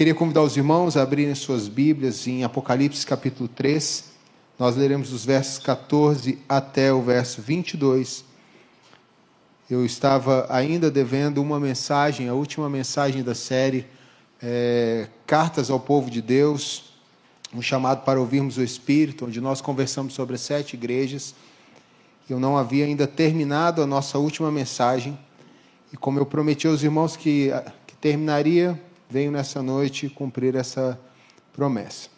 Queria convidar os irmãos a abrirem suas Bíblias em Apocalipse capítulo 3. Nós leremos os versos 14 até o verso 22. Eu estava ainda devendo uma mensagem, a última mensagem da série é, Cartas ao Povo de Deus, um chamado para ouvirmos o Espírito, onde nós conversamos sobre as sete igrejas. Eu não havia ainda terminado a nossa última mensagem, e como eu prometi aos irmãos que, que terminaria, venho nessa noite cumprir essa promessa.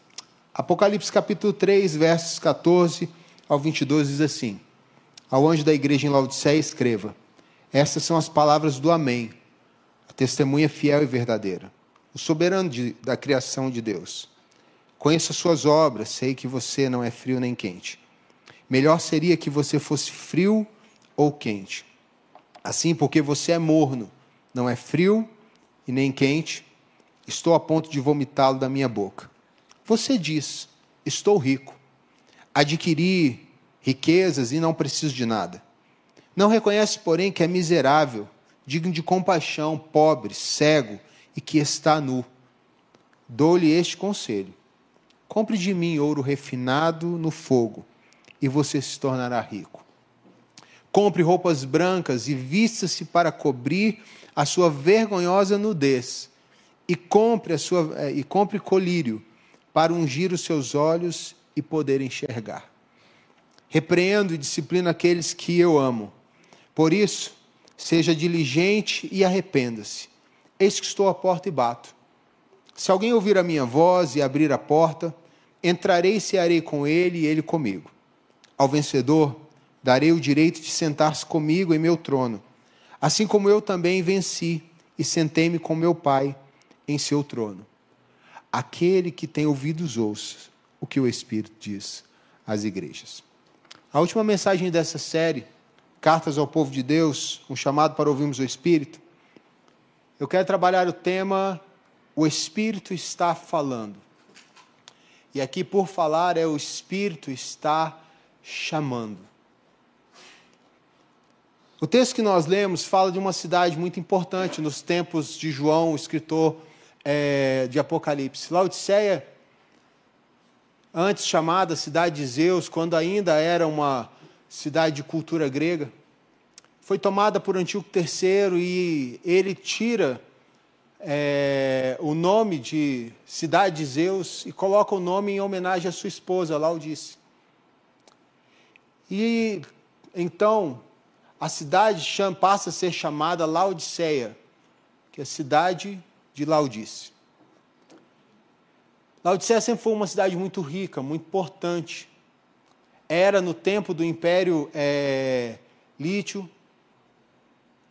Apocalipse capítulo 3, versos 14 ao 22 diz assim: Ao anjo da igreja em Laodiceia escreva: essas são as palavras do Amém, a testemunha fiel e verdadeira, o soberano de, da criação de Deus. Conheço as suas obras, sei que você não é frio nem quente. Melhor seria que você fosse frio ou quente. Assim, porque você é morno, não é frio e nem quente, estou a ponto de vomitá-lo da minha boca. Você diz: Estou rico, adquiri riquezas e não preciso de nada. Não reconhece, porém, que é miserável, digno de compaixão, pobre, cego e que está nu. Dou-lhe este conselho: compre de mim ouro refinado no fogo, e você se tornará rico. Compre roupas brancas e vista-se para cobrir a sua vergonhosa nudez, e compre, a sua, eh, e compre colírio para ungir os seus olhos e poder enxergar. Repreendo e disciplino aqueles que eu amo por isso, seja diligente e arrependa-se. Eis que estou à porta e bato. Se alguém ouvir a minha voz e abrir a porta, entrarei e cearei com ele e ele comigo. Ao vencedor, darei o direito de sentar-se comigo em meu trono, assim como eu também venci e sentei-me com meu Pai em seu trono. Aquele que tem ouvidos ouça o que o Espírito diz às igrejas. A última mensagem dessa série Cartas ao Povo de Deus, um chamado para ouvirmos o Espírito. Eu quero trabalhar o tema O Espírito está falando. E aqui, por falar, é o Espírito está chamando. O texto que nós lemos fala de uma cidade muito importante nos tempos de João, o escritor é, de Apocalipse. Laodiceia, antes chamada cidade de Zeus, quando ainda era uma cidade de cultura grega, foi tomada por Antíoco III e ele tira é, o nome de cidade de Zeus e coloca o nome em homenagem à sua esposa, Laudice. E então a cidade passa a ser chamada Laodiceia, que é a cidade de Laudice. Laodiceia sempre foi uma cidade muito rica, muito importante era no tempo do Império é, Lítio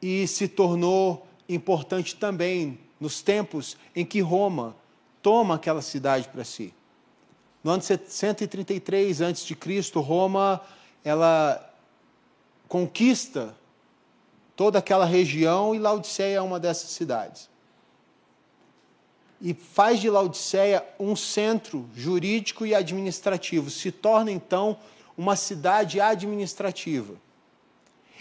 e se tornou importante também nos tempos em que Roma toma aquela cidade para si. No ano 133 a.C., Roma ela conquista toda aquela região e Laodiceia é uma dessas cidades. E faz de Laodiceia um centro jurídico e administrativo. Se torna então uma cidade administrativa.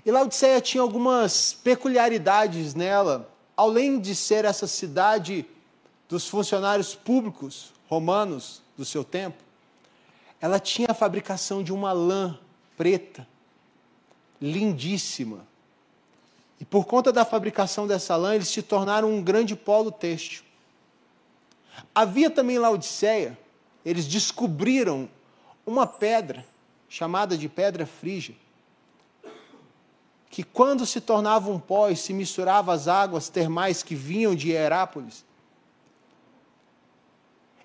E Laodiceia tinha algumas peculiaridades nela, além de ser essa cidade dos funcionários públicos romanos do seu tempo, ela tinha a fabricação de uma lã preta, lindíssima. E por conta da fabricação dessa lã, eles se tornaram um grande polo têxtil. Havia também em Laodiceia, eles descobriram uma pedra chamada de pedra frígia, que quando se tornava um pó e se misturava às águas termais que vinham de Herápolis,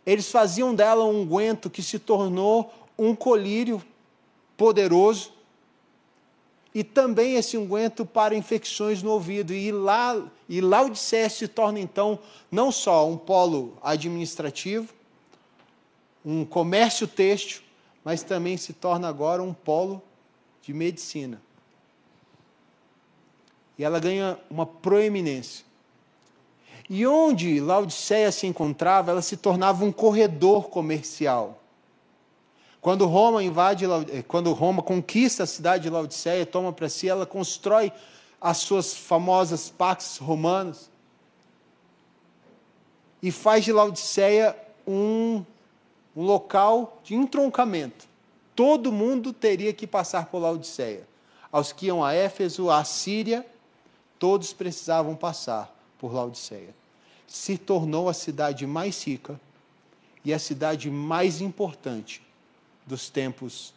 eles faziam dela um unguento que se tornou um colírio poderoso e também esse unguento para infecções no ouvido. E lá e Laodiceia se torna então não só um polo administrativo, um comércio têxtil, mas também se torna agora um polo de medicina. E ela ganha uma proeminência. E onde Laodiceia se encontrava, ela se tornava um corredor comercial. Quando Roma invade, eh, quando Roma conquista a cidade de Laodiceia, toma para si, ela constrói as suas famosas pax romanas. e faz de Laodiceia um, um local de entroncamento. Todo mundo teria que passar por Laodiceia. Aos que iam a Éfeso, a Síria, todos precisavam passar por Laodiceia. Se tornou a cidade mais rica e a cidade mais importante dos tempos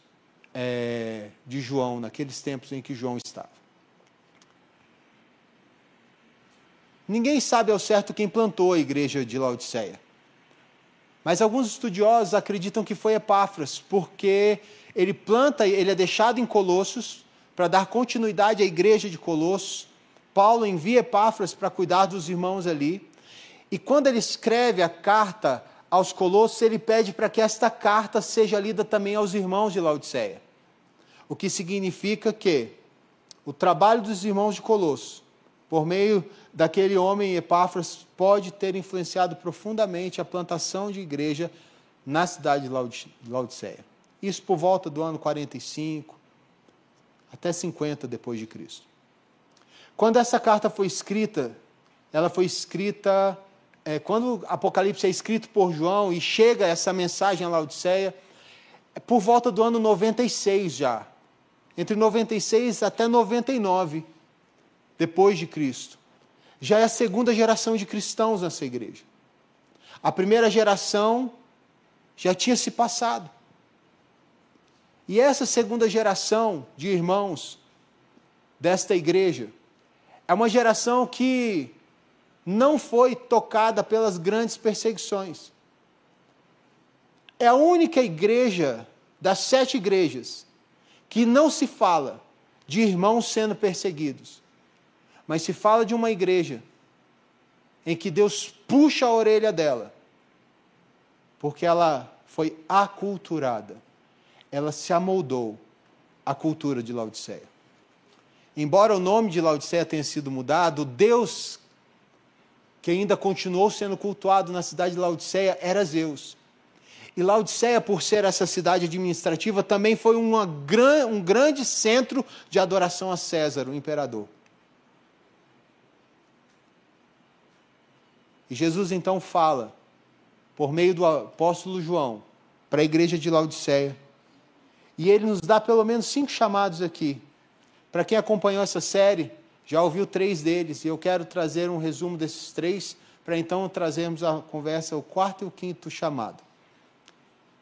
é, de João, naqueles tempos em que João estava. Ninguém sabe ao certo quem plantou a igreja de Laodiceia. Mas alguns estudiosos acreditam que foi Epáfras, porque ele planta, ele é deixado em Colossos para dar continuidade à igreja de Colossos. Paulo envia Epáfras para cuidar dos irmãos ali. E quando ele escreve a carta aos Colossos, ele pede para que esta carta seja lida também aos irmãos de Laodiceia. O que significa que o trabalho dos irmãos de Colossos, por meio daquele homem Epáfras, pode ter influenciado profundamente a plantação de igreja na cidade de Laodiceia. Isso por volta do ano 45 até 50 depois de Cristo. Quando essa carta foi escrita, ela foi escrita é, quando Apocalipse é escrito por João e chega essa mensagem a Laodiceia, é por volta do ano 96 já. Entre 96 até 99 depois de Cristo. Já é a segunda geração de cristãos nessa igreja. A primeira geração já tinha se passado. E essa segunda geração de irmãos desta igreja é uma geração que não foi tocada pelas grandes perseguições. É a única igreja das sete igrejas que não se fala de irmãos sendo perseguidos, mas se fala de uma igreja em que Deus puxa a orelha dela, porque ela foi aculturada, ela se amoldou à cultura de Laodiceia. Embora o nome de Laodiceia tenha sido mudado, Deus que ainda continuou sendo cultuado na cidade de Laodiceia era Zeus. E Laodiceia, por ser essa cidade administrativa, também foi gran, um grande centro de adoração a César, o imperador. E Jesus então fala, por meio do apóstolo João, para a igreja de Laodiceia. E ele nos dá pelo menos cinco chamados aqui. Para quem acompanhou essa série, já ouviu três deles e eu quero trazer um resumo desses três para então trazermos a conversa o quarto e o quinto chamado.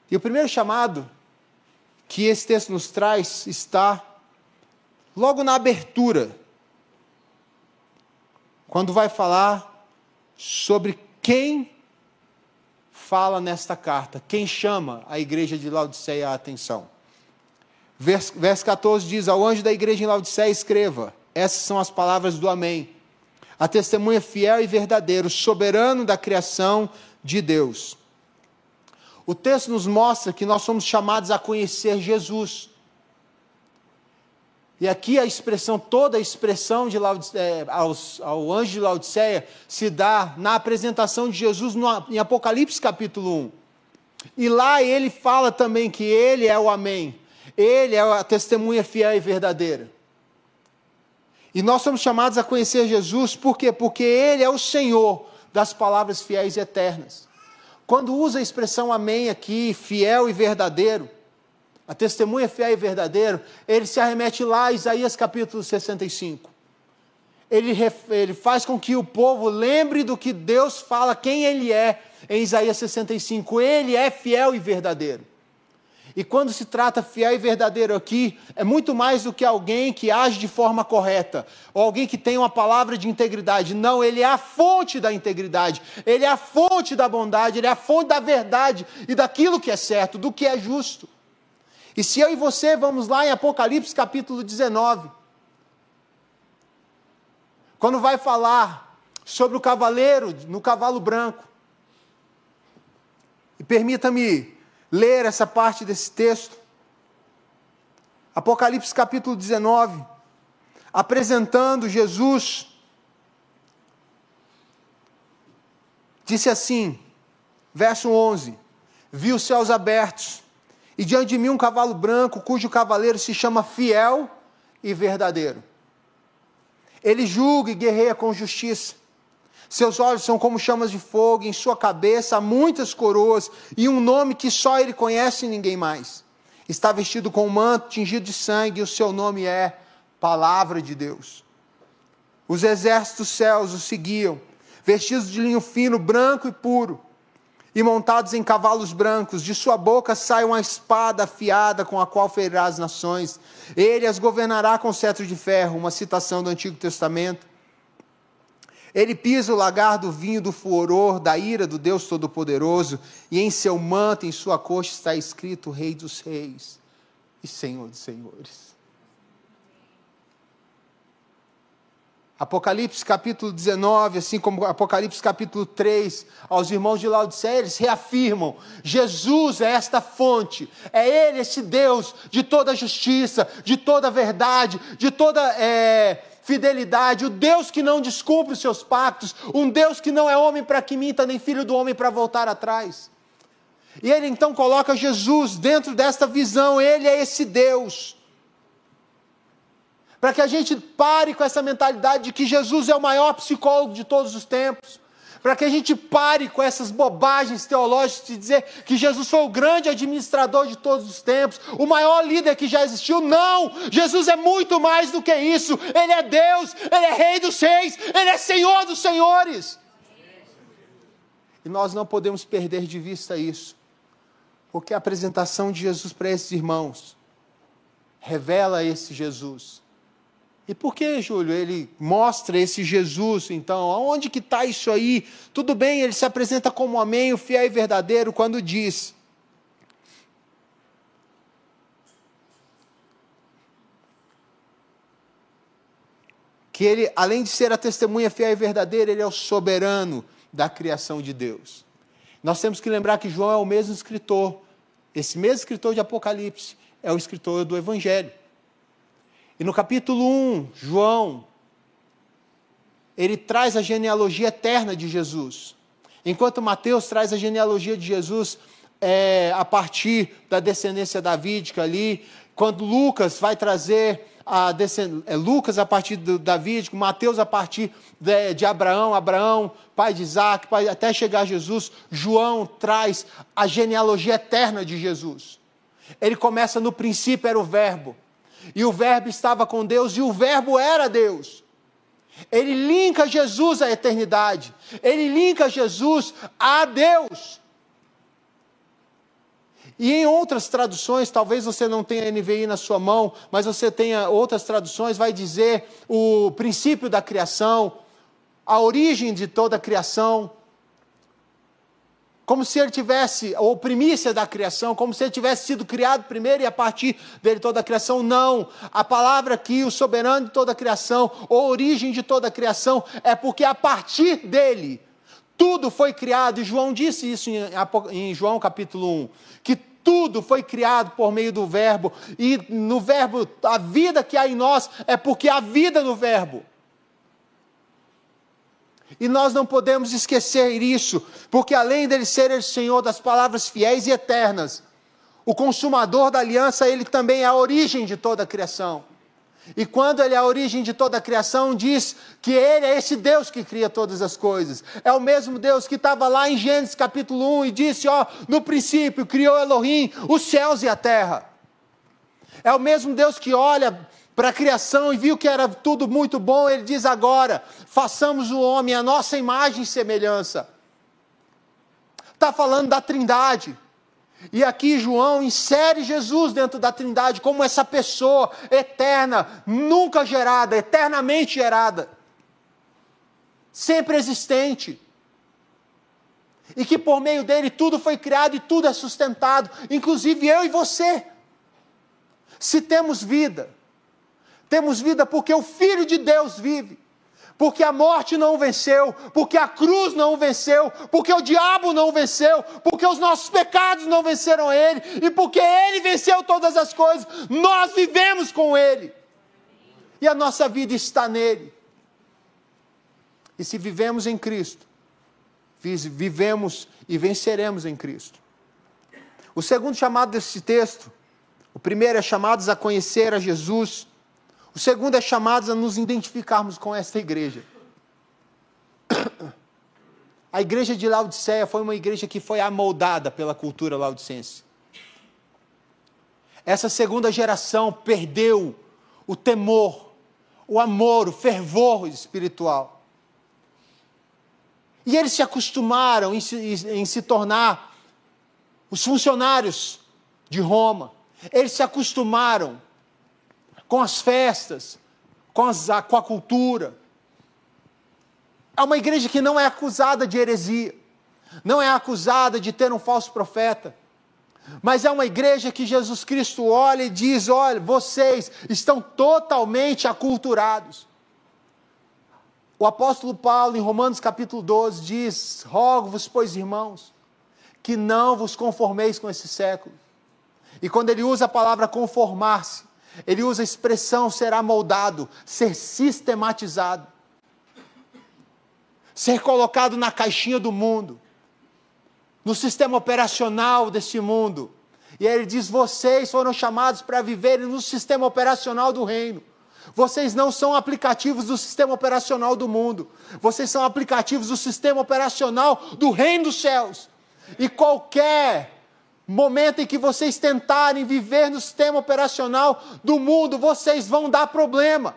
E o primeiro chamado que esse texto nos traz está logo na abertura, quando vai falar sobre quem fala nesta carta, quem chama a igreja de Laodiceia a atenção. Verso, verso 14 diz: Ao anjo da igreja em Laodiceia, escreva essas são as palavras do Amém. A testemunha fiel e verdadeiro, soberano da criação de Deus. O texto nos mostra que nós somos chamados a conhecer Jesus. E aqui a expressão, toda a expressão de é, aos, ao anjo de Laodiceia se dá na apresentação de Jesus no, em Apocalipse capítulo 1. E lá ele fala também que ele é o Amém, ele é a testemunha fiel e verdadeira. E nós somos chamados a conhecer Jesus, por quê? Porque Ele é o Senhor das palavras fiéis e eternas. Quando usa a expressão amém aqui, fiel e verdadeiro, a testemunha fiel e verdadeiro, ele se arremete lá a Isaías capítulo 65. Ele, ele faz com que o povo lembre do que Deus fala, quem Ele é, em Isaías 65. Ele é fiel e verdadeiro. E quando se trata fiel e verdadeiro aqui, é muito mais do que alguém que age de forma correta, ou alguém que tem uma palavra de integridade. Não, ele é a fonte da integridade, ele é a fonte da bondade, ele é a fonte da verdade e daquilo que é certo, do que é justo. E se eu e você vamos lá em Apocalipse capítulo 19, quando vai falar sobre o cavaleiro no cavalo branco, e permita-me ler essa parte desse texto. Apocalipse capítulo 19, apresentando Jesus, disse assim, verso 11: Vi os céus abertos, e diante de mim um cavalo branco, cujo cavaleiro se chama Fiel e Verdadeiro. Ele julga e guerreia com justiça. Seus olhos são como chamas de fogo, em sua cabeça há muitas coroas e um nome que só ele conhece e ninguém mais. Está vestido com um manto tingido de sangue e o seu nome é Palavra de Deus. Os exércitos céus o seguiam, vestidos de linho fino, branco e puro, e montados em cavalos brancos. De sua boca sai uma espada afiada com a qual ferirá as nações. Ele as governará com cetro de ferro, uma citação do Antigo Testamento. Ele pisa o lagar do vinho do furor, da ira do Deus Todo-Poderoso, e em seu manto, em sua coxa, está escrito Rei dos Reis e Senhor dos Senhores. Apocalipse capítulo 19, assim como Apocalipse capítulo 3, aos irmãos de Laodiceia, eles reafirmam: Jesus é esta fonte, é Ele esse Deus de toda justiça, de toda verdade, de toda é, fidelidade, o Deus que não descumpre os seus pactos, um Deus que não é homem para que minta, nem filho do homem para voltar atrás. E ele então coloca Jesus dentro desta visão, ele é esse Deus para que a gente pare com essa mentalidade de que Jesus é o maior psicólogo de todos os tempos, para que a gente pare com essas bobagens teológicas de dizer que Jesus foi o grande administrador de todos os tempos, o maior líder que já existiu. Não! Jesus é muito mais do que isso. Ele é Deus, ele é Rei dos Reis, ele é Senhor dos Senhores. E nós não podemos perder de vista isso, porque a apresentação de Jesus para esses irmãos revela esse Jesus e por que, Júlio, ele mostra esse Jesus, então? Aonde que está isso aí? Tudo bem, ele se apresenta como amém, o fiel e verdadeiro, quando diz. Que ele, além de ser a testemunha fiel e verdadeira, ele é o soberano da criação de Deus. Nós temos que lembrar que João é o mesmo escritor. Esse mesmo escritor de Apocalipse é o escritor do Evangelho. E no capítulo 1, João, ele traz a genealogia eterna de Jesus. Enquanto Mateus traz a genealogia de Jesus é, a partir da descendência davídica ali, quando Lucas vai trazer a é, Lucas a partir do davídico, Mateus a partir de, de, Abraão, Abraão, pai de Isaac, pai, até chegar a Jesus, João traz a genealogia eterna de Jesus. Ele começa no princípio, era o verbo e o Verbo estava com Deus, e o Verbo era Deus. Ele linka Jesus à eternidade, ele linka Jesus a Deus. E em outras traduções, talvez você não tenha NVI na sua mão, mas você tenha outras traduções, vai dizer o princípio da criação, a origem de toda a criação como se ele tivesse, ou primícia da criação, como se ele tivesse sido criado primeiro e a partir dele toda a criação. Não. A palavra aqui, o soberano de toda a criação, ou origem de toda a criação, é porque a partir dele tudo foi criado, e João disse isso em, João capítulo 1, que tudo foi criado por meio do Verbo, e no Verbo, a vida que há em nós é porque há vida no Verbo. E nós não podemos esquecer isso, porque além dele ser o Senhor das palavras fiéis e eternas, o consumador da aliança, ele também é a origem de toda a criação. E quando ele é a origem de toda a criação, diz que ele é esse Deus que cria todas as coisas. É o mesmo Deus que estava lá em Gênesis capítulo 1 e disse: Ó, no princípio criou Elohim os céus e a terra. É o mesmo Deus que olha para a criação e viu que era tudo muito bom, ele diz agora: façamos o homem a nossa imagem e semelhança. Está falando da trindade. E aqui João insere Jesus dentro da trindade como essa pessoa eterna, nunca gerada, eternamente gerada, sempre existente. E que por meio dele tudo foi criado e tudo é sustentado, inclusive eu e você. Se temos vida, temos vida porque o Filho de Deus vive. Porque a morte não venceu, porque a cruz não venceu, porque o diabo não venceu, porque os nossos pecados não venceram ele, e porque ele venceu todas as coisas, nós vivemos com ele. E a nossa vida está nele. E se vivemos em Cristo, vivemos e venceremos em Cristo. O segundo chamado desse texto, o primeiro é chamados a conhecer a Jesus o segundo é chamados a nos identificarmos com esta igreja. A igreja de Laodiceia foi uma igreja que foi amoldada pela cultura laudicense. Essa segunda geração perdeu o temor, o amor, o fervor espiritual. E eles se acostumaram em se, em se tornar os funcionários de Roma. Eles se acostumaram com as festas, com, as, com a cultura. É uma igreja que não é acusada de heresia, não é acusada de ter um falso profeta, mas é uma igreja que Jesus Cristo olha e diz: olha, vocês estão totalmente aculturados. O apóstolo Paulo, em Romanos capítulo 12, diz: Rogo-vos, pois, irmãos, que não vos conformeis com esse século. E quando ele usa a palavra conformar-se, ele usa a expressão ser amoldado, ser sistematizado, ser colocado na caixinha do mundo, no sistema operacional desse mundo. E aí ele diz: vocês foram chamados para viverem no sistema operacional do reino. Vocês não são aplicativos do sistema operacional do mundo. Vocês são aplicativos do sistema operacional do reino dos céus. E qualquer momento em que vocês tentarem viver no sistema operacional do mundo, vocês vão dar problema.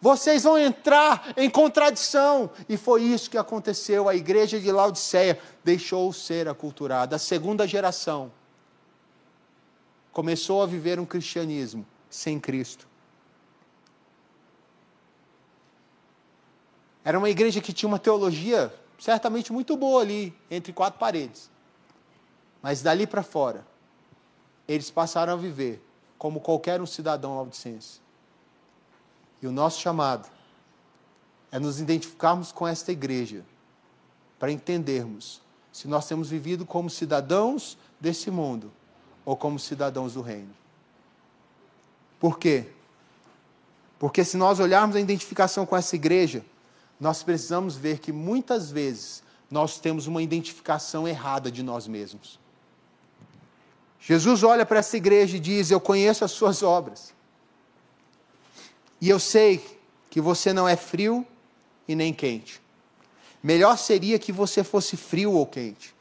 Vocês vão entrar em contradição. E foi isso que aconteceu. A igreja de Laodiceia deixou ser aculturada. A segunda geração começou a viver um cristianismo sem Cristo. Era uma igreja que tinha uma teologia certamente muito boa ali, entre quatro paredes. Mas dali para fora, eles passaram a viver como qualquer um cidadão laudicense. E o nosso chamado é nos identificarmos com esta igreja, para entendermos se nós temos vivido como cidadãos desse mundo ou como cidadãos do reino. Por quê? Porque se nós olharmos a identificação com essa igreja, nós precisamos ver que muitas vezes nós temos uma identificação errada de nós mesmos. Jesus olha para essa igreja e diz: Eu conheço as suas obras. E eu sei que você não é frio e nem quente. Melhor seria que você fosse frio ou quente.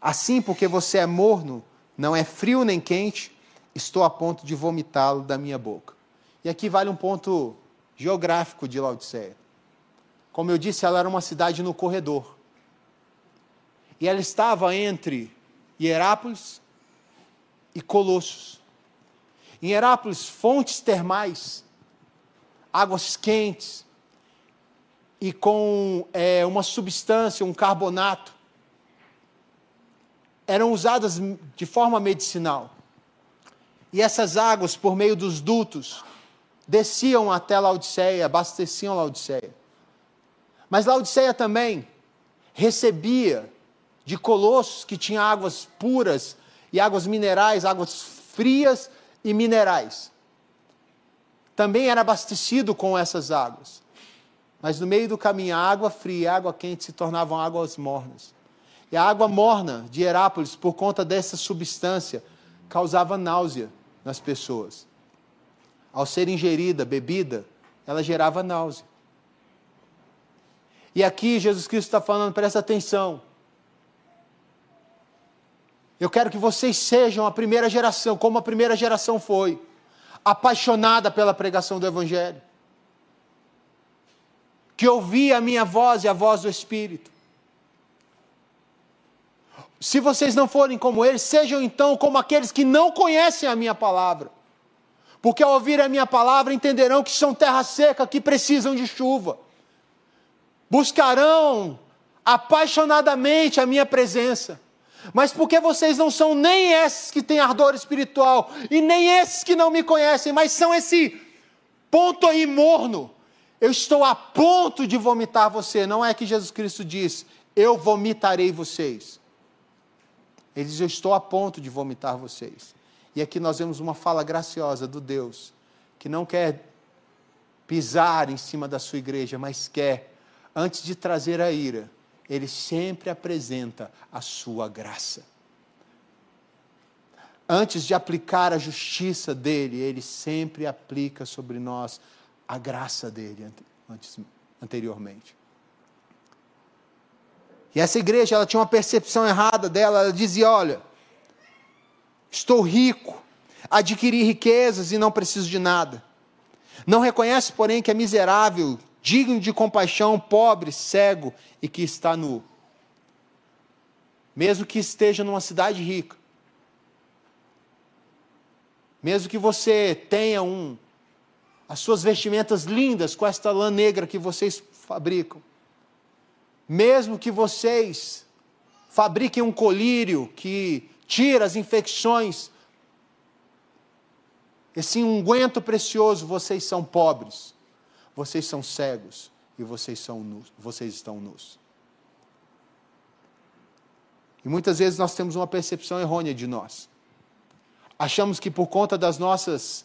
Assim, porque você é morno, não é frio nem quente, estou a ponto de vomitá-lo da minha boca. E aqui vale um ponto geográfico de Laodiceia. Como eu disse, ela era uma cidade no corredor. E ela estava entre Hierápolis e Colossos. Em Herápolis, fontes termais, águas quentes e com é, uma substância, um carbonato, eram usadas de forma medicinal. E essas águas, por meio dos dutos, desciam até Laodiceia, abasteciam Laodiceia. Mas Laodiceia também recebia de Colossos, que tinha águas puras e águas minerais, águas frias e minerais. Também era abastecido com essas águas. Mas no meio do caminho, a água fria e a água quente se tornavam águas mornas. E a água morna de Herápolis, por conta dessa substância, causava náusea nas pessoas. Ao ser ingerida, bebida, ela gerava náusea. E aqui Jesus Cristo está falando, presta atenção. Eu quero que vocês sejam a primeira geração, como a primeira geração foi, apaixonada pela pregação do Evangelho, que ouvia a minha voz e a voz do Espírito. Se vocês não forem como eles, sejam então como aqueles que não conhecem a minha palavra. Porque ao ouvir a minha palavra entenderão que são terra seca, que precisam de chuva. Buscarão apaixonadamente a minha presença mas porque vocês não são nem esses que têm ardor espiritual, e nem esses que não me conhecem, mas são esse ponto aí morno. Eu estou a ponto de vomitar você. Não é que Jesus Cristo diz, eu vomitarei vocês. Ele diz, eu estou a ponto de vomitar vocês. E aqui nós vemos uma fala graciosa do Deus, que não quer pisar em cima da sua igreja, mas quer, antes de trazer a ira, ele sempre apresenta a sua graça. Antes de aplicar a justiça dele, ele sempre aplica sobre nós a graça dele antes, anteriormente. E essa igreja, ela tinha uma percepção errada dela, ela dizia: olha, estou rico, adquiri riquezas e não preciso de nada. Não reconhece, porém, que é miserável, digno de compaixão, pobre, cego e que está nu. Mesmo que esteja numa cidade rica, mesmo que você tenha um, as suas vestimentas lindas com esta lã negra que vocês fabricam, mesmo que vocês fabriquem um colírio que tira as infecções, esse unguento precioso, vocês são pobres, vocês são cegos e vocês, são nus, vocês estão nus. E muitas vezes nós temos uma percepção errônea de nós. Achamos que por conta das nossas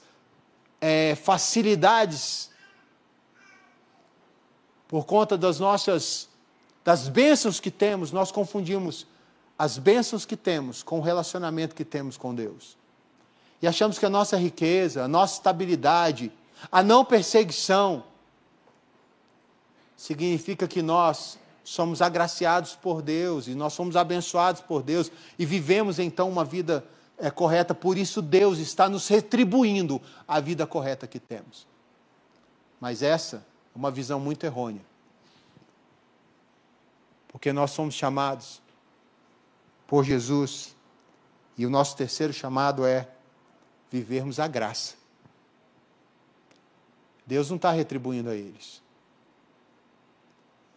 é, facilidades, por conta das nossas das bênçãos que temos, nós confundimos as bênçãos que temos com o relacionamento que temos com Deus. E achamos que a nossa riqueza, a nossa estabilidade, a não perseguição, significa que nós somos agraciados por Deus e nós somos abençoados por Deus e vivemos então uma vida é, correta, por isso Deus está nos retribuindo a vida correta que temos. Mas essa é uma visão muito errônea. Porque nós somos chamados por Jesus e o nosso terceiro chamado é vivermos a graça. Deus não está retribuindo a eles.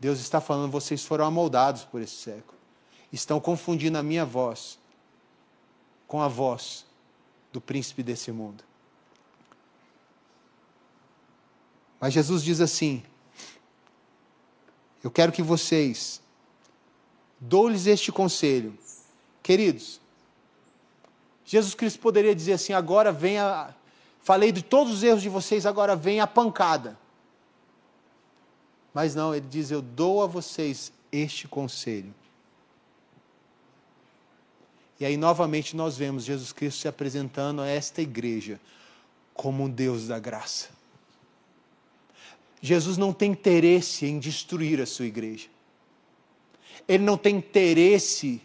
Deus está falando, vocês foram amoldados por esse século. Estão confundindo a minha voz com a voz do príncipe desse mundo. Mas Jesus diz assim: Eu quero que vocês dou-lhes este conselho. Queridos, Jesus Cristo poderia dizer assim: agora vem a. Falei de todos os erros de vocês, agora vem a pancada. Mas não, ele diz: Eu dou a vocês este conselho. E aí, novamente, nós vemos Jesus Cristo se apresentando a esta igreja como um Deus da graça. Jesus não tem interesse em destruir a sua igreja. Ele não tem interesse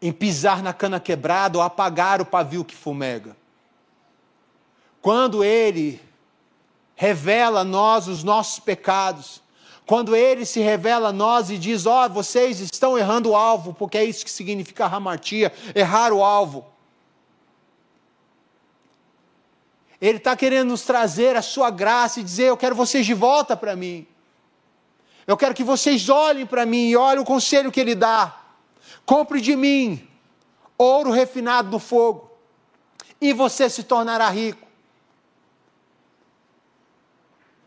em pisar na cana quebrada ou apagar o pavio que fumega. Quando ele revela a nós os nossos pecados, quando ele se revela a nós e diz: Ó, oh, vocês estão errando o alvo, porque é isso que significa ramartia, errar o alvo. Ele está querendo nos trazer a sua graça e dizer: Eu quero vocês de volta para mim. Eu quero que vocês olhem para mim e olhem o conselho que ele dá. Compre de mim ouro refinado no fogo, e você se tornará rico.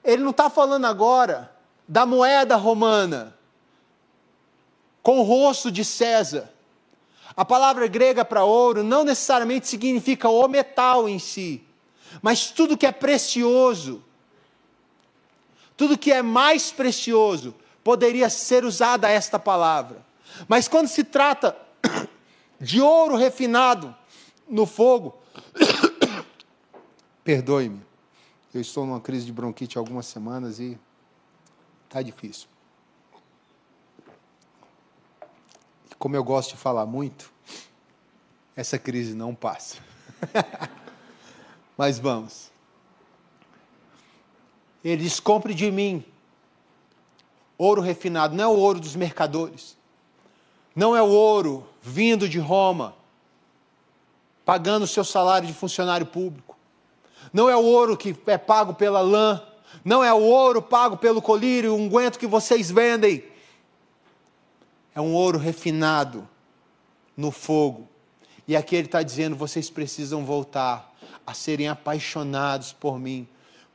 Ele não está falando agora da moeda romana com o rosto de César. A palavra grega para ouro não necessariamente significa o metal em si, mas tudo que é precioso, tudo que é mais precioso, poderia ser usada esta palavra. Mas quando se trata de ouro refinado no fogo, perdoe-me, eu estou numa crise de bronquite há algumas semanas e Está difícil. E como eu gosto de falar muito, essa crise não passa. Mas vamos. Ele diz: compre de mim ouro refinado, não é o ouro dos mercadores, não é o ouro vindo de Roma, pagando o seu salário de funcionário público, não é o ouro que é pago pela lã não é o ouro pago pelo colírio, o unguento que vocês vendem. É um ouro refinado no fogo. E aqui ele está dizendo: vocês precisam voltar a serem apaixonados por mim,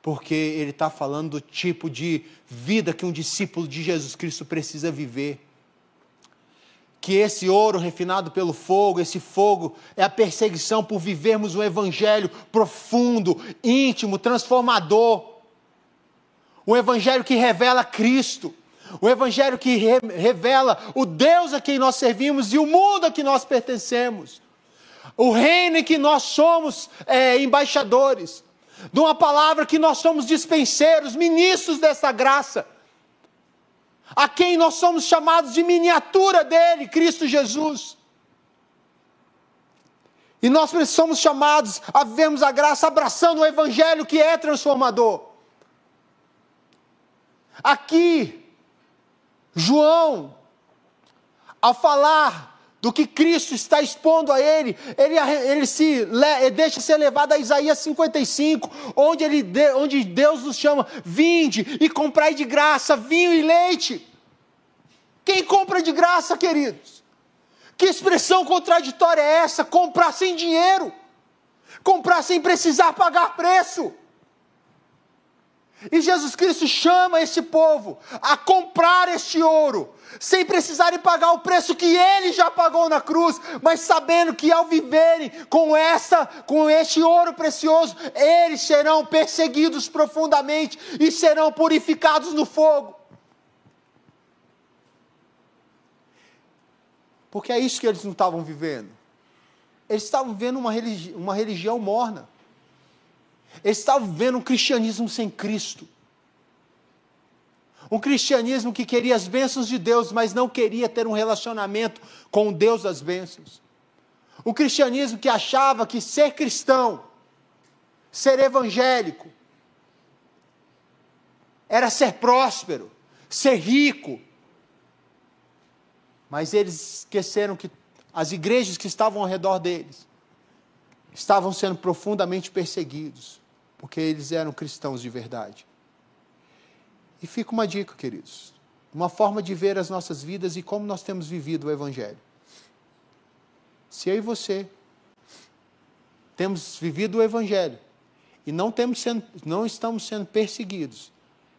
porque ele está falando do tipo de vida que um discípulo de Jesus Cristo precisa viver. Que esse ouro refinado pelo fogo, esse fogo, é a perseguição por vivermos um evangelho profundo, íntimo, transformador. O Evangelho que revela Cristo, o Evangelho que re revela o Deus a quem nós servimos e o mundo a que nós pertencemos, o reino em que nós somos é, embaixadores, de uma palavra que nós somos dispenseiros, ministros dessa graça. A quem nós somos chamados de miniatura dele, Cristo Jesus. E nós somos chamados a vivermos a graça abraçando o Evangelho que é transformador. Aqui, João, ao falar do que Cristo está expondo a ele, ele, ele se ele deixa ser levado a Isaías 55, onde, ele, onde Deus nos chama: vinde e comprai de graça vinho e leite. Quem compra de graça, queridos? Que expressão contraditória é essa? Comprar sem dinheiro, comprar sem precisar pagar preço. E Jesus Cristo chama esse povo a comprar este ouro, sem precisarem pagar o preço que ele já pagou na cruz, mas sabendo que ao viverem com essa, com este ouro precioso, eles serão perseguidos profundamente e serão purificados no fogo. Porque é isso que eles não estavam vivendo. Eles estavam vivendo uma, uma religião morna. Eles estavam vivendo um cristianismo sem Cristo. Um cristianismo que queria as bênçãos de Deus, mas não queria ter um relacionamento com o Deus das bênçãos. Um cristianismo que achava que ser cristão, ser evangélico, era ser próspero, ser rico. Mas eles esqueceram que as igrejas que estavam ao redor deles estavam sendo profundamente perseguidos, porque eles eram cristãos de verdade. E fica uma dica, queridos, uma forma de ver as nossas vidas e como nós temos vivido o Evangelho. Se eu e você temos vivido o Evangelho e não, temos sendo, não estamos sendo perseguidos,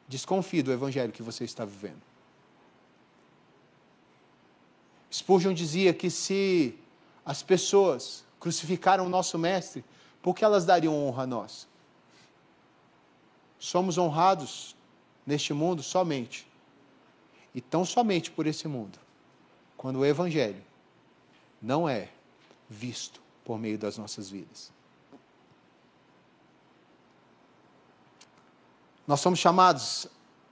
desconfie do Evangelho que você está vivendo. Spurgeon dizia que se as pessoas crucificaram o nosso Mestre, por que elas dariam honra a nós? Somos honrados neste mundo somente, e tão somente por esse mundo, quando o Evangelho não é visto por meio das nossas vidas. Nós somos chamados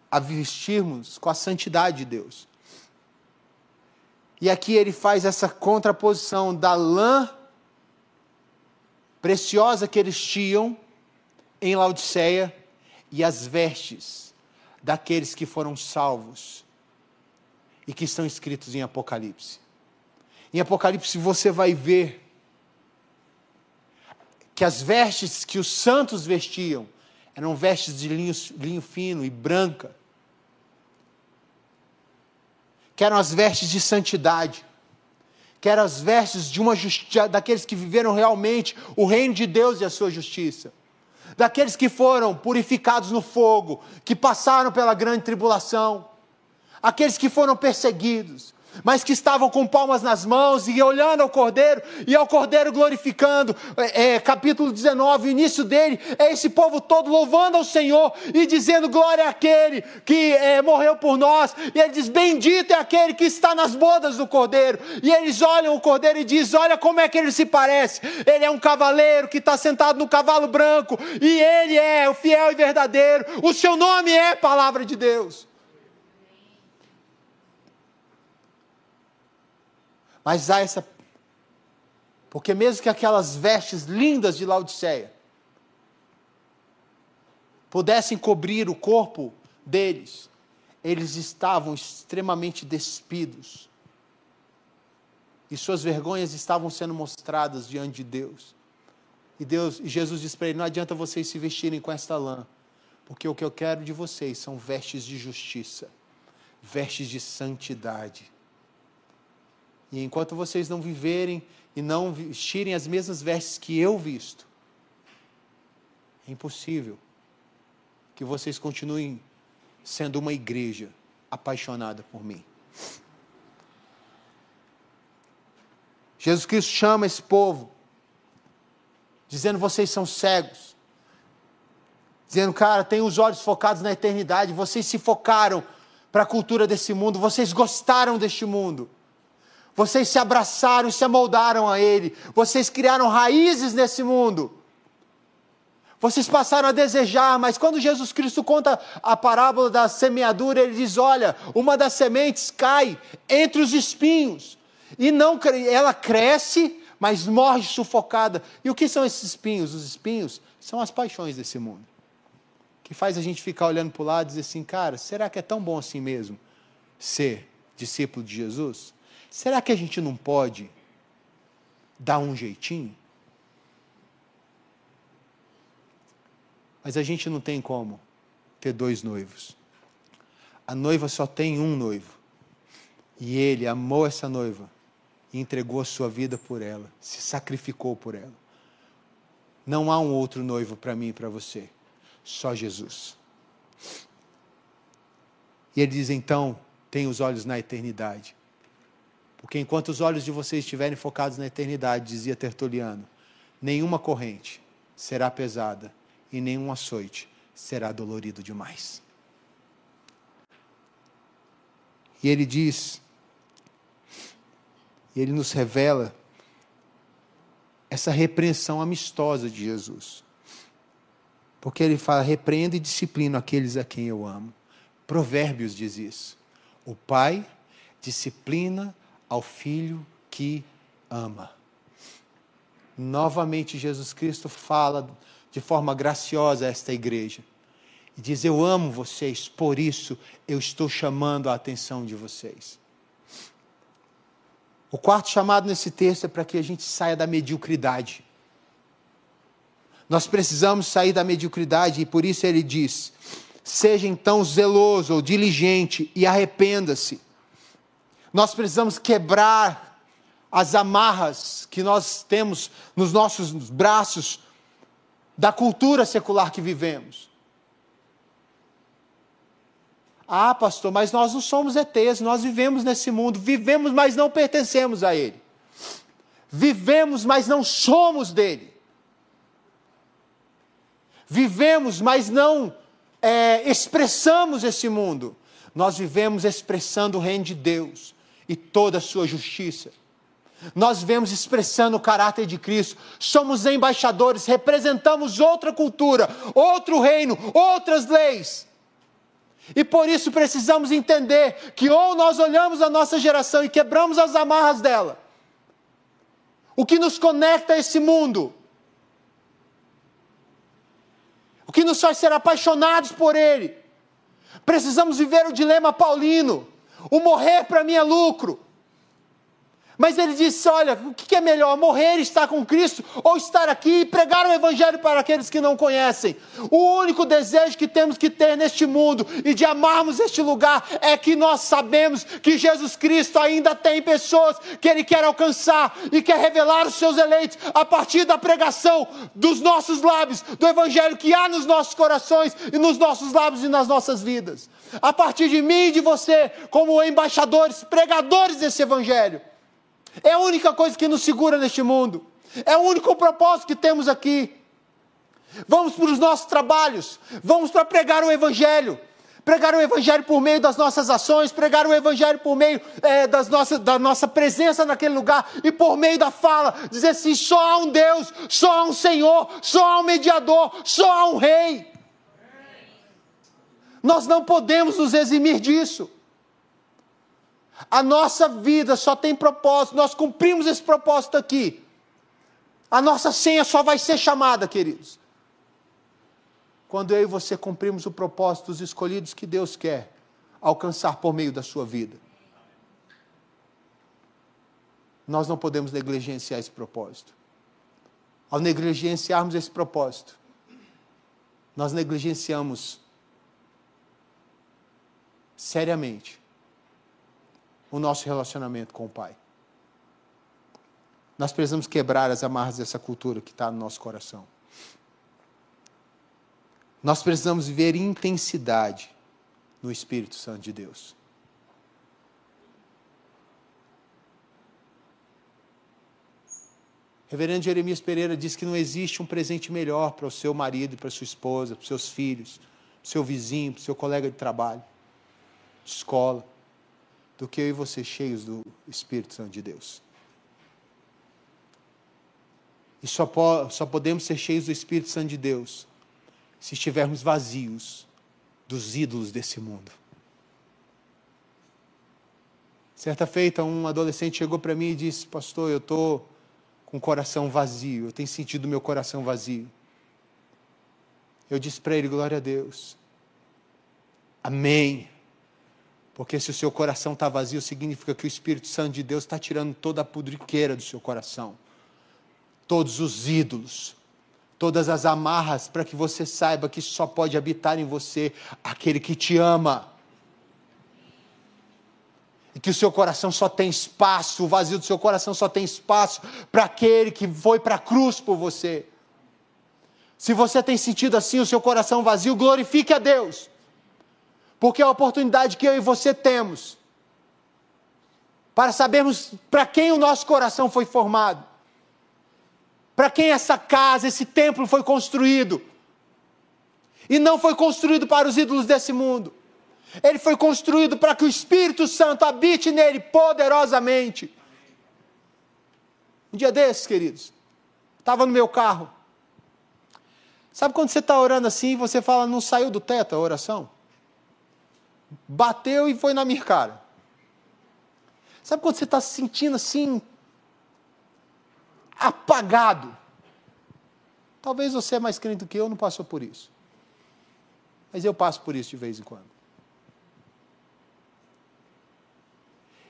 a vestirmos com a santidade de Deus. E aqui ele faz essa contraposição da lã preciosa que eles tinham em Laodiceia e as vestes daqueles que foram salvos e que estão escritos em Apocalipse. Em Apocalipse você vai ver que as vestes que os santos vestiam eram vestes de linho, linho fino e branca, que eram as vestes de santidade, que eram as vestes de uma justiça, daqueles que viveram realmente o reino de Deus e a sua justiça daqueles que foram purificados no fogo, que passaram pela grande tribulação, aqueles que foram perseguidos, mas que estavam com palmas nas mãos e olhando ao Cordeiro, e ao Cordeiro glorificando. É, é, capítulo 19, o início dele é esse povo todo louvando ao Senhor e dizendo glória àquele que é, morreu por nós. E ele diz: Bendito é aquele que está nas bodas do Cordeiro. E eles olham o Cordeiro e dizem: Olha como é que ele se parece. Ele é um cavaleiro que está sentado no cavalo branco, e ele é o fiel e verdadeiro. O seu nome é palavra de Deus. Mas há essa. Porque mesmo que aquelas vestes lindas de Laodiceia pudessem cobrir o corpo deles, eles estavam extremamente despidos. E suas vergonhas estavam sendo mostradas diante de Deus. E Deus, e Jesus disse para ele: Não adianta vocês se vestirem com esta lã, porque o que eu quero de vocês são vestes de justiça, vestes de santidade. E enquanto vocês não viverem e não vestirem as mesmas vestes que eu visto, é impossível que vocês continuem sendo uma igreja apaixonada por mim. Jesus Cristo chama esse povo, dizendo: vocês são cegos. Dizendo, cara, tem os olhos focados na eternidade, vocês se focaram para a cultura desse mundo, vocês gostaram deste mundo. Vocês se abraçaram se amoldaram a Ele. Vocês criaram raízes nesse mundo. Vocês passaram a desejar, mas quando Jesus Cristo conta a parábola da semeadura, ele diz: Olha, uma das sementes cai entre os espinhos, e não ela cresce, mas morre sufocada. E o que são esses espinhos? Os espinhos são as paixões desse mundo, que faz a gente ficar olhando para o lado e dizer assim: Cara, será que é tão bom assim mesmo ser discípulo de Jesus? Será que a gente não pode dar um jeitinho? Mas a gente não tem como ter dois noivos. A noiva só tem um noivo. E ele amou essa noiva e entregou a sua vida por ela, se sacrificou por ela. Não há um outro noivo para mim e para você, só Jesus. E ele diz então: tenha os olhos na eternidade. Porque enquanto os olhos de vocês estiverem focados na eternidade, dizia Tertuliano, nenhuma corrente será pesada e nenhum açoite será dolorido demais. E ele diz, e ele nos revela essa repreensão amistosa de Jesus. Porque ele fala: repreenda e disciplina aqueles a quem eu amo. Provérbios diz isso. O pai disciplina ao filho que ama. Novamente, Jesus Cristo fala de forma graciosa a esta igreja. E diz: Eu amo vocês, por isso eu estou chamando a atenção de vocês. O quarto chamado nesse texto é para que a gente saia da mediocridade. Nós precisamos sair da mediocridade e por isso ele diz: seja então zeloso ou diligente e arrependa-se. Nós precisamos quebrar as amarras que nós temos nos nossos braços da cultura secular que vivemos. Ah, pastor, mas nós não somos ETs, nós vivemos nesse mundo, vivemos, mas não pertencemos a ele. Vivemos, mas não somos dele. Vivemos, mas não é, expressamos esse mundo. Nós vivemos expressando o reino de Deus e toda a sua justiça. Nós vemos expressando o caráter de Cristo, somos embaixadores, representamos outra cultura, outro reino, outras leis. E por isso precisamos entender que ou nós olhamos a nossa geração e quebramos as amarras dela, o que nos conecta a esse mundo, o que nos faz ser apaixonados por Ele. Precisamos viver o dilema paulino: o morrer para mim é lucro, mas ele disse: Olha, o que é melhor, morrer e estar com Cristo ou estar aqui e pregar o Evangelho para aqueles que não conhecem? O único desejo que temos que ter neste mundo e de amarmos este lugar é que nós sabemos que Jesus Cristo ainda tem pessoas que Ele quer alcançar e quer revelar os seus eleitos a partir da pregação dos nossos lábios, do Evangelho que há nos nossos corações e nos nossos lábios e nas nossas vidas. A partir de mim e de você, como embaixadores, pregadores desse Evangelho. É a única coisa que nos segura neste mundo. É o único propósito que temos aqui. Vamos para os nossos trabalhos, vamos para pregar o Evangelho. Pregar o Evangelho por meio das nossas ações, pregar o Evangelho por meio é, das nossa, da nossa presença naquele lugar e por meio da fala, dizer assim: só há um Deus, só há um Senhor, só há um mediador, só há um Rei. Nós não podemos nos eximir disso. A nossa vida só tem propósito, nós cumprimos esse propósito aqui. A nossa senha só vai ser chamada, queridos. Quando eu e você cumprimos o propósito dos escolhidos que Deus quer alcançar por meio da sua vida. Nós não podemos negligenciar esse propósito. Ao negligenciarmos esse propósito, nós negligenciamos seriamente o nosso relacionamento com o Pai. Nós precisamos quebrar as amarras dessa cultura que está no nosso coração. Nós precisamos viver intensidade no Espírito Santo de Deus. Reverendo Jeremias Pereira diz que não existe um presente melhor para o seu marido para sua esposa, para os seus filhos, para o seu vizinho, para o seu colega de trabalho, de escola do que eu e você cheios do Espírito Santo de Deus. E só, po só podemos ser cheios do Espírito Santo de Deus se estivermos vazios dos ídolos desse mundo. Certa feita, um adolescente chegou para mim e disse: Pastor, eu estou com o coração vazio, eu tenho sentido meu coração vazio. Eu disse para ele: Glória a Deus. Amém. Porque se o seu coração está vazio, significa que o Espírito Santo de Deus está tirando toda a pudriqueira do seu coração, todos os ídolos, todas as amarras, para que você saiba que só pode habitar em você aquele que te ama. E que o seu coração só tem espaço, o vazio do seu coração só tem espaço para aquele que foi para a cruz por você. Se você tem sentido assim o seu coração vazio, glorifique a Deus. Porque é a oportunidade que eu e você temos para sabermos para quem o nosso coração foi formado para quem essa casa, esse templo foi construído. E não foi construído para os ídolos desse mundo. Ele foi construído para que o Espírito Santo habite nele poderosamente. Um dia desses, queridos, estava no meu carro. Sabe quando você está orando assim e você fala, não saiu do teto a oração? Bateu e foi na minha cara. Sabe quando você está se sentindo assim, apagado. Talvez você é mais crente do que eu, não passou por isso. Mas eu passo por isso de vez em quando.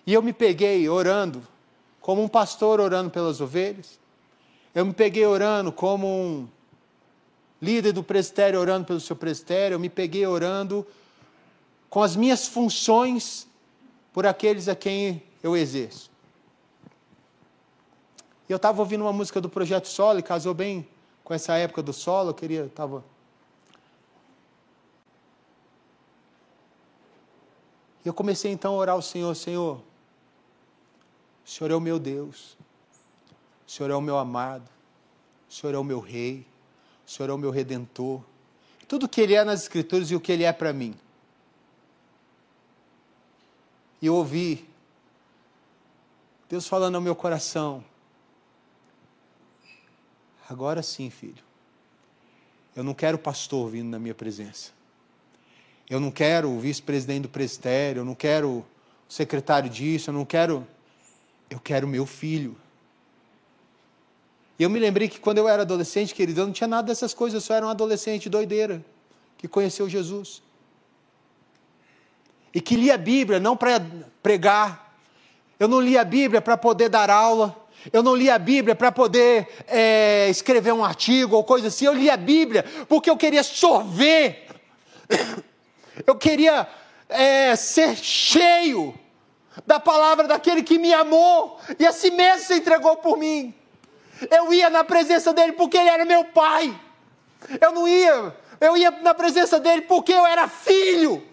E eu me peguei orando, como um pastor orando pelas ovelhas. Eu me peguei orando como um líder do presbitério orando pelo seu presbitério. Eu me peguei orando com as minhas funções por aqueles a quem eu exerço. E eu estava ouvindo uma música do Projeto Solo, e casou bem com essa época do solo, eu queria, estava... E eu comecei então a orar ao Senhor, Senhor, o Senhor é o meu Deus, o Senhor é o meu amado, o Senhor é o meu rei, o Senhor é o meu redentor. Tudo o que Ele é nas Escrituras e o que Ele é para mim. E eu ouvi Deus falando ao meu coração, Agora sim, filho. Eu não quero pastor vindo na minha presença. Eu não quero o vice-presidente do presbitério, eu não quero o secretário disso, eu não quero. Eu quero meu filho. E eu me lembrei que quando eu era adolescente, querido, eu não tinha nada dessas coisas, eu só era um adolescente doideira que conheceu Jesus. E que lia a Bíblia não para pregar. Eu não lia a Bíblia para poder dar aula. Eu não li a Bíblia para poder é, escrever um artigo ou coisa assim. Eu li a Bíblia porque eu queria sorver. Eu queria é, ser cheio da palavra daquele que me amou e a si mesmo se entregou por mim. Eu ia na presença dele porque ele era meu pai. Eu não ia, eu ia na presença dele porque eu era filho.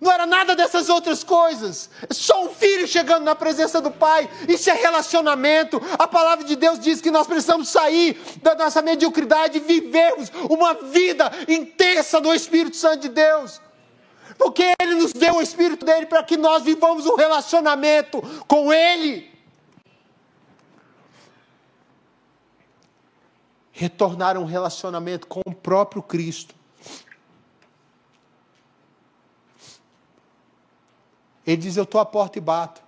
Não era nada dessas outras coisas. É só um filho chegando na presença do Pai. Isso é relacionamento. A palavra de Deus diz que nós precisamos sair da nossa mediocridade e vivermos uma vida intensa no Espírito Santo de Deus. Porque Ele nos deu o Espírito dele para que nós vivamos um relacionamento com Ele. Retornar um relacionamento com o próprio Cristo. Ele diz: Eu estou à porta e bato.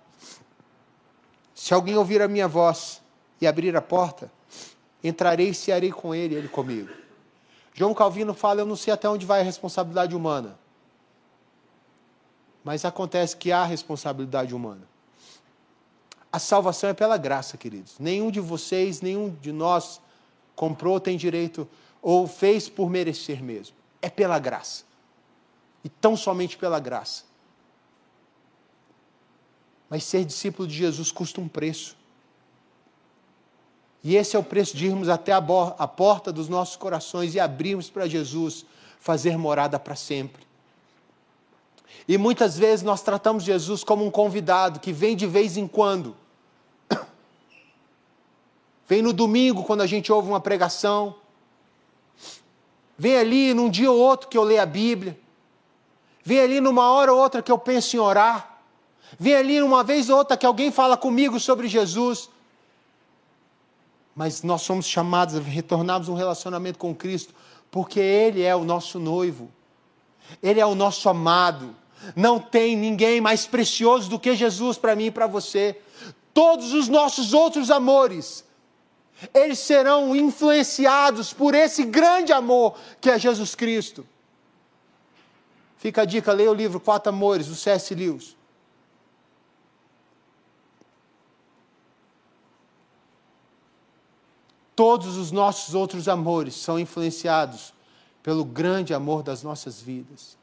Se alguém ouvir a minha voz e abrir a porta, entrarei e cearei com ele, ele comigo. João Calvino fala: Eu não sei até onde vai a responsabilidade humana. Mas acontece que há responsabilidade humana. A salvação é pela graça, queridos. Nenhum de vocês, nenhum de nós comprou, tem direito ou fez por merecer mesmo. É pela graça. E tão somente pela graça. Mas ser discípulo de Jesus custa um preço. E esse é o preço de irmos até a, a porta dos nossos corações e abrirmos para Jesus fazer morada para sempre. E muitas vezes nós tratamos Jesus como um convidado que vem de vez em quando. Vem no domingo, quando a gente ouve uma pregação. Vem ali num dia ou outro que eu leio a Bíblia. Vem ali numa hora ou outra que eu penso em orar. Vem ali uma vez ou outra que alguém fala comigo sobre Jesus. Mas nós somos chamados a retornarmos um relacionamento com Cristo Porque Ele é o nosso noivo, Ele é o nosso amado. Não tem ninguém mais precioso do que Jesus para mim e para você. Todos os nossos outros amores, eles serão influenciados por esse grande amor que é Jesus Cristo. Fica a dica, leia o livro Quatro Amores, do C.S. Lewis. Todos os nossos outros amores são influenciados pelo grande amor das nossas vidas.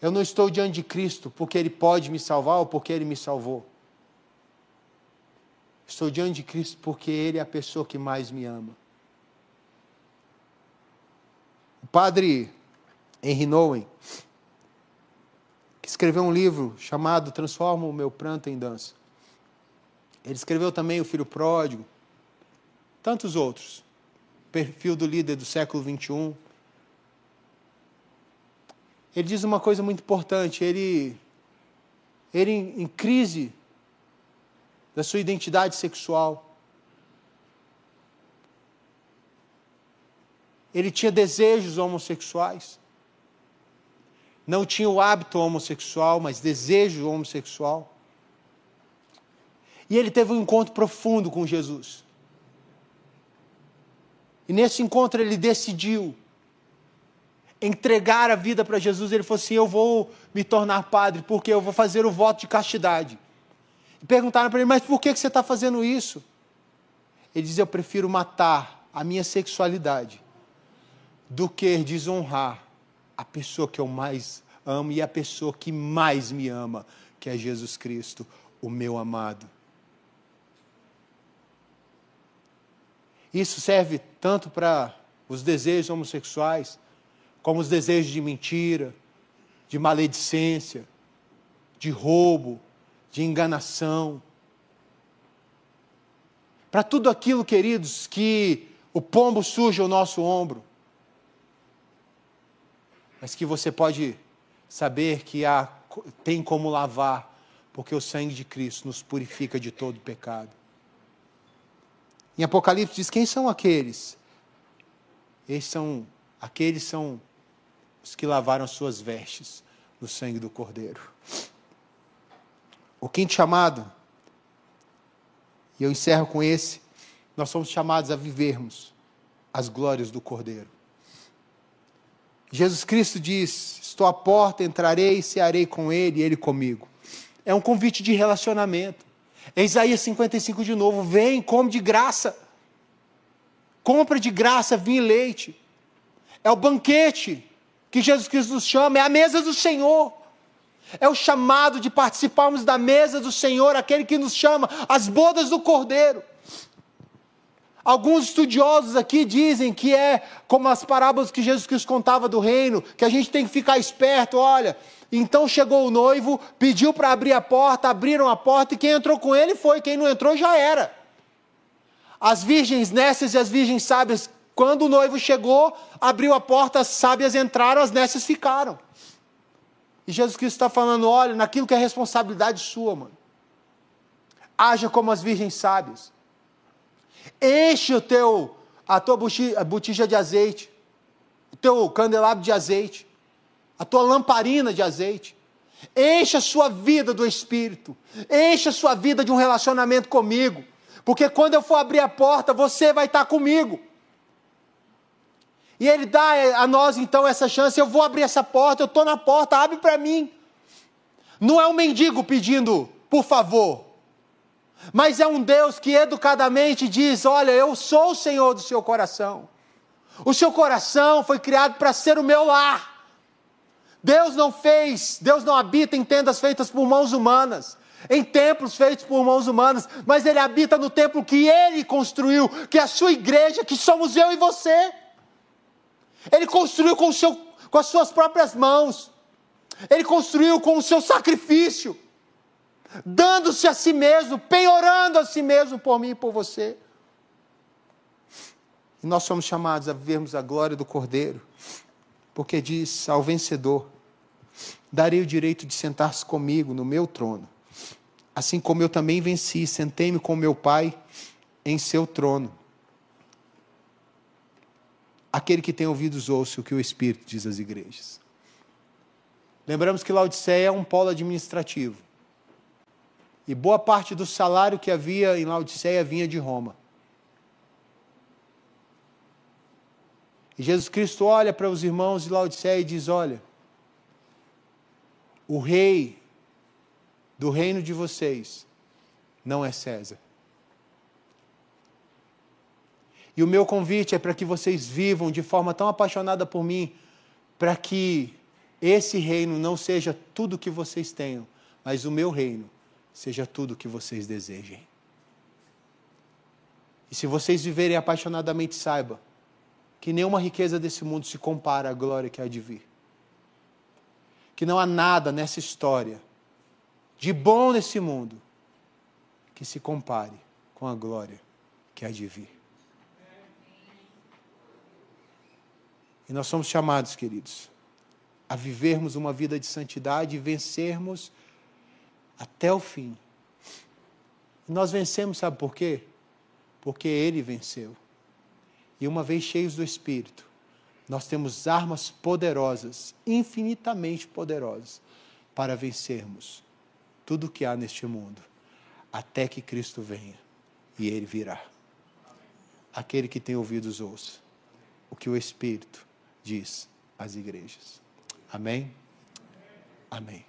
Eu não estou diante de Cristo porque Ele pode me salvar ou porque Ele me salvou. Estou diante de Cristo porque Ele é a pessoa que mais me ama. O padre Henry Nowen, que escreveu um livro chamado Transforma o Meu Pranto em Dança. Ele escreveu também O Filho Pródigo, tantos outros. Perfil do líder do século 21. Ele diz uma coisa muito importante. Ele, ele em, em crise da sua identidade sexual. Ele tinha desejos homossexuais. Não tinha o hábito homossexual, mas desejo homossexual. E ele teve um encontro profundo com Jesus. E nesse encontro ele decidiu entregar a vida para Jesus. Ele falou assim: Eu vou me tornar padre, porque eu vou fazer o voto de castidade. E perguntaram para ele: Mas por que você está fazendo isso? Ele diz: Eu prefiro matar a minha sexualidade do que desonrar a pessoa que eu mais amo e a pessoa que mais me ama, que é Jesus Cristo, o meu amado. Isso serve tanto para os desejos homossexuais, como os desejos de mentira, de maledicência, de roubo, de enganação. Para tudo aquilo, queridos, que o pombo suja o nosso ombro, mas que você pode saber que há, tem como lavar, porque o sangue de Cristo nos purifica de todo pecado. Em Apocalipse diz: quem são aqueles? Esses são, aqueles são os que lavaram suas vestes no sangue do Cordeiro. O quinto chamado, e eu encerro com esse, nós somos chamados a vivermos as glórias do Cordeiro. Jesus Cristo diz: Estou à porta, entrarei e cearei com ele e ele comigo. É um convite de relacionamento. É Isaías 55 de novo: vem, come de graça. Compra de graça vinho e leite. É o banquete que Jesus Cristo nos chama, é a mesa do Senhor. É o chamado de participarmos da mesa do Senhor, aquele que nos chama, as bodas do Cordeiro. Alguns estudiosos aqui dizem que é como as parábolas que Jesus Cristo contava do reino, que a gente tem que ficar esperto, olha, então chegou o noivo, pediu para abrir a porta, abriram a porta e quem entrou com ele foi, quem não entrou já era. As virgens nécias e as virgens sábias, quando o noivo chegou, abriu a porta, as sábias entraram, as nécias ficaram. E Jesus Cristo está falando: olha, naquilo que é responsabilidade sua, mano. Haja como as virgens sábias. Enche o teu, a tua botija de azeite, o teu candelabro de azeite a tua lamparina de azeite. Encha a sua vida do Espírito. Encha a sua vida de um relacionamento comigo. Porque quando eu for abrir a porta, você vai estar comigo. E Ele dá a nós então essa chance. Eu vou abrir essa porta, eu estou na porta, abre para mim. Não é um mendigo pedindo, por favor. Mas é um Deus que educadamente diz: Olha, eu sou o Senhor do seu coração. O seu coração foi criado para ser o meu lar. Deus não fez, Deus não habita em tendas feitas por mãos humanas, em templos feitos por mãos humanas, mas Ele habita no templo que Ele construiu, que é a sua igreja, que somos eu e você. Ele construiu com, seu, com as suas próprias mãos, Ele construiu com o seu sacrifício, dando-se a si mesmo, penhorando a si mesmo por mim e por você. E nós somos chamados a vivermos a glória do Cordeiro, porque diz ao vencedor: darei o direito de sentar-se comigo no meu trono. Assim como eu também venci, sentei-me com meu Pai em seu trono. Aquele que tem ouvidos ouça o que o Espírito diz às igrejas. Lembramos que Laodiceia é um polo administrativo. E boa parte do salário que havia em Laodiceia vinha de Roma. E Jesus Cristo olha para os irmãos de Laodiceia e diz: Olha, o rei do reino de vocês não é César. E o meu convite é para que vocês vivam de forma tão apaixonada por mim, para que esse reino não seja tudo que vocês tenham, mas o meu reino seja tudo que vocês desejem. E se vocês viverem apaixonadamente, saiba que nenhuma riqueza desse mundo se compara à glória que há de vir. Que não há nada nessa história de bom nesse mundo que se compare com a glória que há de vir. E nós somos chamados, queridos, a vivermos uma vida de santidade e vencermos até o fim. E nós vencemos, sabe por quê? Porque Ele venceu. E uma vez cheios do Espírito, nós temos armas poderosas, infinitamente poderosas, para vencermos tudo o que há neste mundo, até que Cristo venha e Ele virá. Aquele que tem ouvidos, ouça o que o Espírito diz às igrejas. Amém? Amém.